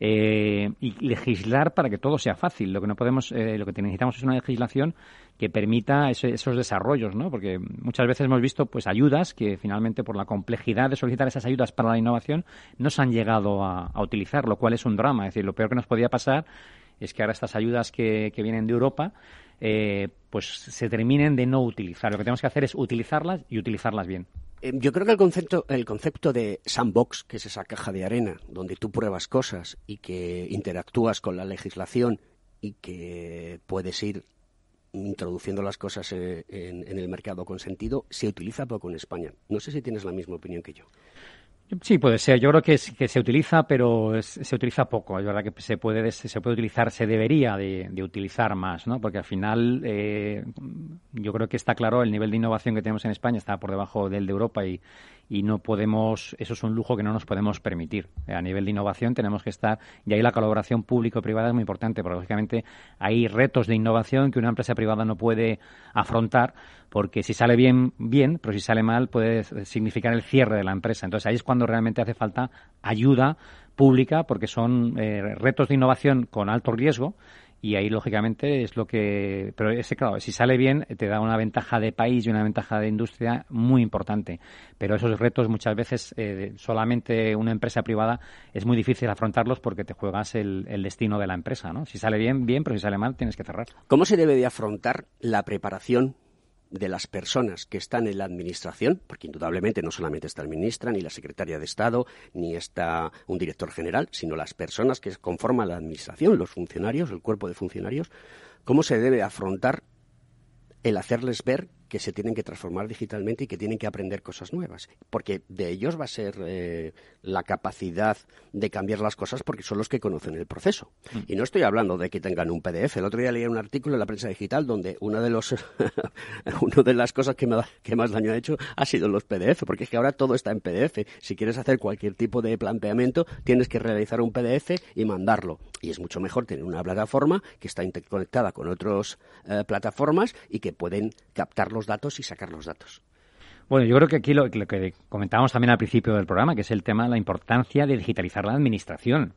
Eh, y legislar para que todo sea fácil. Lo que no podemos, eh, lo que necesitamos es una legislación que permita esos desarrollos, ¿no? Porque muchas veces hemos visto, pues, ayudas que finalmente por la complejidad de solicitar esas ayudas para la innovación no se han llegado a, utilizar, lo cual es un drama. Es decir, lo peor que nos podía pasar es que ahora estas ayudas que, que vienen de Europa eh, pues se terminen de no utilizar. Lo que tenemos que hacer es utilizarlas y utilizarlas bien. Eh, yo creo que el concepto, el concepto de sandbox, que es esa caja de arena donde tú pruebas cosas y que interactúas con la legislación y que puedes ir introduciendo las cosas eh, en, en el mercado con sentido, se utiliza poco en España. No sé si tienes la misma opinión que yo. Sí, puede ser. Yo creo que, que se utiliza, pero se utiliza poco. Es verdad que se puede, se puede utilizar, se debería de, utilizar más, ¿no? Porque al final eh, yo creo que está claro el nivel de innovación que tenemos en España está por debajo del de Europa y, y no podemos, eso es un lujo que no nos podemos permitir. A nivel de innovación tenemos que estar, y ahí la colaboración público-privada es muy importante, porque lógicamente hay retos de innovación que una empresa privada no puede afrontar, porque si sale bien, bien, pero si sale mal puede significar el cierre de la empresa. Entonces ahí es cuando realmente hace falta ayuda pública, porque son eh, retos de innovación con alto riesgo y ahí lógicamente es lo que pero ese claro si sale bien te da una ventaja de país y una ventaja de industria muy importante. Pero esos retos muchas veces eh, solamente una empresa privada es muy difícil afrontarlos porque te juegas el, el, destino de la empresa no si sale bien bien pero si sale mal tienes que cerrar. Cómo se debe de afrontar la preparación de las personas que están en la administración, porque indudablemente no solamente está el ministro, ni la secretaria de Estado, ni está un director general, sino las personas que conforman la administración, los funcionarios, el cuerpo de funcionarios, cómo se debe afrontar el hacerles ver que se tienen que transformar digitalmente y que tienen que aprender cosas nuevas, porque de ellos va a ser eh, la capacidad de cambiar las cosas porque son los que conocen el proceso. Mm. Y no estoy hablando de que tengan un PDF. El otro día leí un artículo en la prensa digital donde una de los una de las cosas que, me, que más daño ha hecho ha sido los PDF, porque es que ahora todo está en PDF. Si quieres hacer cualquier tipo de planteamiento, tienes que realizar un PDF y mandarlo. Y es mucho mejor tener una plataforma que está interconectada con otras eh, plataformas y que pueden captar los datos y sacar los datos. Bueno, yo creo que aquí lo, lo, que comentábamos también al principio del programa, que es el tema de la importancia de digitalizar la administración.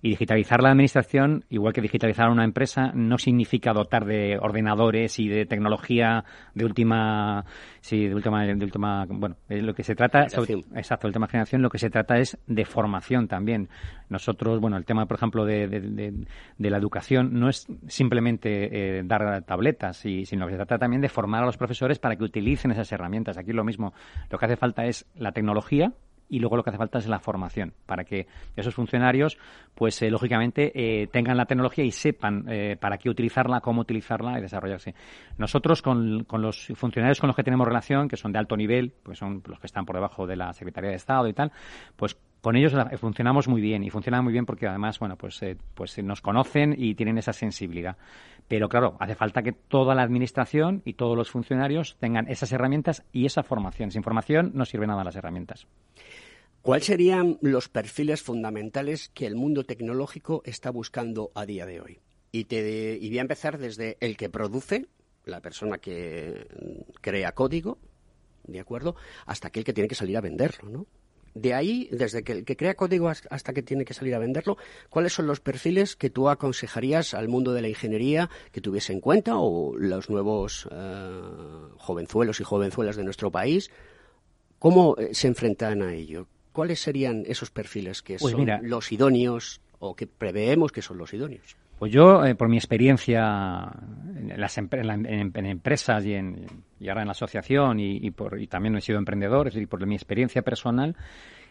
Y digitalizar la administración, igual que digitalizar una empresa, no significa dotar de ordenadores y de tecnología de última, sí, de última, de última, bueno, lo que se trata, sobre, exacto, el tema de generación, lo que se trata es de formación también. Nosotros, bueno, el tema, por ejemplo, de, de, de, de la educación no es simplemente eh, dar tabletas, sino que se trata también de formar a los profesores para que utilicen esas herramientas. Aquí lo mismo, lo que hace falta es la tecnología, y luego lo que hace falta es la formación para que esos funcionarios, pues eh, lógicamente, eh, tengan la tecnología y sepan eh, para qué utilizarla, cómo utilizarla y desarrollarse. Nosotros, con, con, los funcionarios con los que tenemos relación, que son de alto nivel, pues son los que están por debajo de la Secretaría de Estado y tal, pues con ellos funcionamos muy bien y funcionan muy bien porque además, bueno, pues, eh, pues nos conocen y tienen esa sensibilidad. Pero claro, hace falta que toda la administración y todos los funcionarios tengan esas herramientas y esa formación. Sin formación no sirven nada las herramientas. ¿Cuáles serían los perfiles fundamentales que el mundo tecnológico está buscando a día de hoy? Y, te, y voy a empezar desde el que produce, la persona que crea código, ¿de acuerdo? Hasta aquel que tiene que salir a venderlo, ¿no? De ahí, desde que crea código hasta que tiene que salir a venderlo, ¿cuáles son los perfiles que tú aconsejarías al mundo de la ingeniería que tuviese en cuenta o los nuevos eh, jovenzuelos y jovenzuelas de nuestro país? ¿Cómo eh, se enfrentan a ello? ¿Cuáles serían esos perfiles que pues son los idóneos o que preveemos que son los idóneos? Pues yo, eh, por mi experiencia en, las en, empresas y, en, y ahora en la asociación y, por, y también he sido emprendedor, y por mi experiencia personal,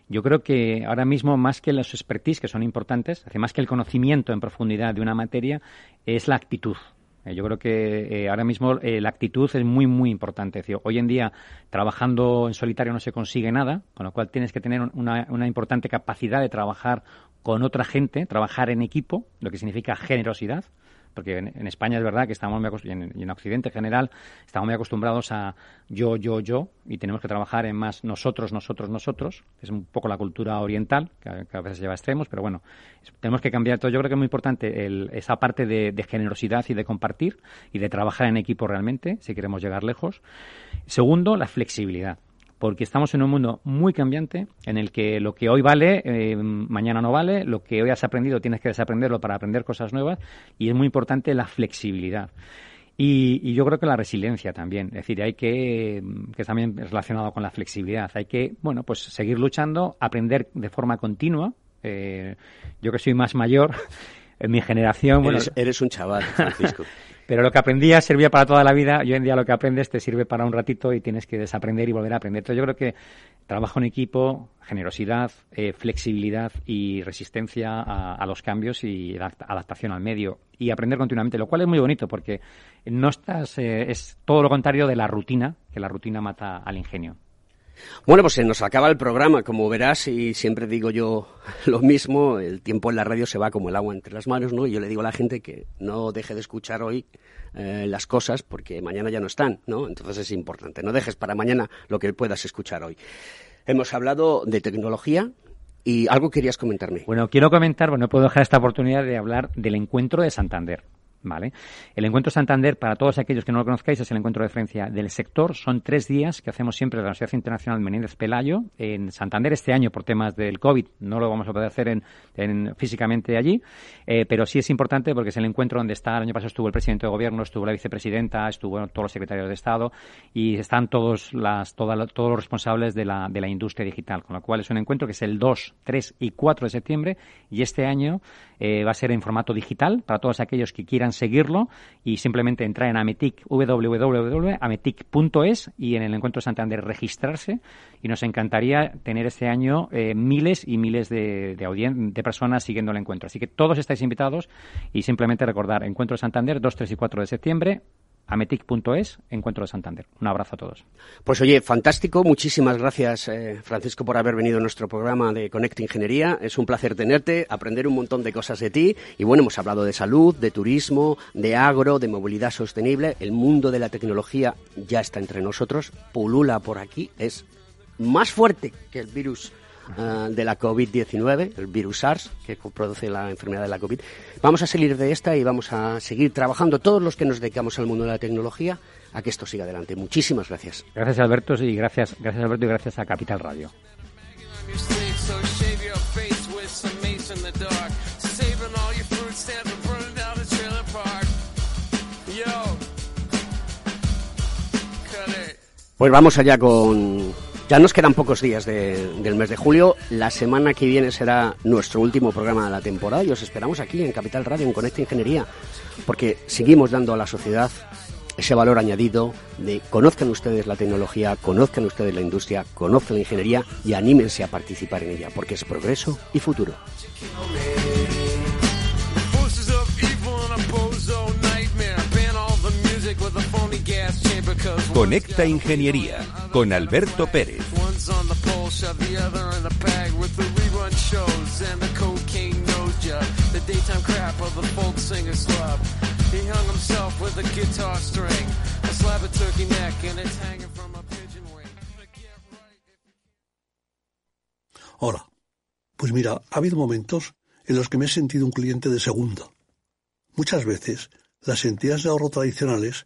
yo creo que ahora mismo, más que los expertise, que son importantes, más que el conocimiento en profundidad de una materia, es la actitud. Eh, yo creo que eh, ahora mismo eh, la actitud es muy, muy importante. hoy en día, trabajando en solitario no se consigue nada, con lo cual tienes que tener una importante capacidad de trabajar con otra gente, trabajar en equipo, lo que significa generosidad porque en, España es verdad que estamos muy y en, y en Occidente en general estamos muy acostumbrados a yo, yo, yo y tenemos que trabajar en más nosotros, nosotros, nosotros. Es un poco la cultura oriental que a, veces lleva a extremos, pero bueno, tenemos que cambiar todo. Yo creo que es muy importante esa parte de generosidad y de compartir y de trabajar en equipo realmente si queremos llegar lejos. Segundo, la flexibilidad porque estamos en un mundo muy cambiante en el que lo que hoy vale, eh, mañana no vale, lo que hoy has aprendido tienes que desaprenderlo para aprender cosas nuevas y es muy importante la flexibilidad. Y, yo creo que la resiliencia también, es decir, hay que, que también es relacionado con la flexibilidad, hay que, bueno, pues seguir luchando, aprender de forma continua. Eh, yo que soy más mayor, en mi generación... Eres, bueno, eres un chaval, Francisco. Pero lo que aprendías servía para toda la vida y hoy en día lo que aprendes te sirve para un ratito y tienes que desaprender y volver a aprender. Entonces yo creo que trabajo en equipo, generosidad, eh, flexibilidad y resistencia a, los cambios y adaptación al medio y aprender continuamente, lo cual es muy bonito porque no estás, eh, es todo lo contrario de la rutina, que la rutina mata al ingenio. Bueno, pues se nos acaba el programa, como verás, y siempre digo yo lo mismo, el tiempo en la radio se va como el agua entre las manos, ¿no? Yo le digo a la gente que no deje de escuchar hoy eh, las cosas porque mañana ya no están, ¿no? Entonces es importante, no dejes para mañana lo que puedas escuchar hoy. Hemos hablado de tecnología, y algo querías comentarme. Bueno, quiero comentar, bueno, no puedo dejar esta oportunidad de hablar del encuentro de Santander. ¿Vale? El encuentro Santander, para todos aquellos que no lo conozcáis, es el encuentro de referencia del sector. Son tres días que hacemos siempre en la Universidad Internacional Menéndez Pelayo en Santander. Este año, por temas del COVID, no lo vamos a poder hacer en, físicamente allí, eh, pero sí es importante porque es el encuentro donde está, el año pasado estuvo el presidente de gobierno, estuvo la vicepresidenta, estuvo todos los secretarios de Estado y están todos, las, todos los responsables de la, de la industria digital, con lo cual es un encuentro que es el 2, 3 y 4 de septiembre y este año eh, va a ser en formato digital para todos aquellos que quieran seguirlo y simplemente entrar en Ametic, www.ametic.es y en el Encuentro Santander registrarse y nos encantaría tener este año eh, miles y miles de, de, de personas siguiendo el encuentro. Así que todos estáis invitados y simplemente recordar Encuentro Santander 2, 3 y 4 de septiembre ametic.es, Encuentro de Santander. Un abrazo a todos. Pues oye, fantástico. Muchísimas gracias, eh, Francisco, por haber venido a nuestro programa de Conecta Ingeniería. Es un placer tenerte, aprender un montón de cosas de ti. Y bueno, hemos hablado de salud, de turismo, de agro, de movilidad sostenible. El mundo de la tecnología ya está entre nosotros. Pulula por aquí. Es más fuerte que el virus Ah, de la COVID-19, el virus SARS, que produce la enfermedad de la COVID. Vamos a salir de esta y vamos a seguir trabajando todos los que nos dedicamos al mundo de la tecnología a que esto siga adelante. Muchísimas gracias. Gracias Alberto y gracias, gracias Alberto y gracias a Capital Radio. Pues vamos allá con ya nos quedan pocos días del mes de julio. La semana que viene será nuestro último programa de la temporada y os esperamos aquí en Capital Radio, en Conecta Ingeniería, porque seguimos dando a la sociedad ese valor añadido de conozcan ustedes la tecnología, conozcan ustedes la industria, conozcan la ingeniería y anímense a participar en ella, porque es progreso y futuro. Conecta Ingeniería con Alberto Pérez. Hola. Pues mira, ha habido momentos en los que me he sentido un cliente de segunda. Muchas veces, las entidades de ahorro tradicionales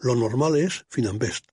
Lo normal es Finambest.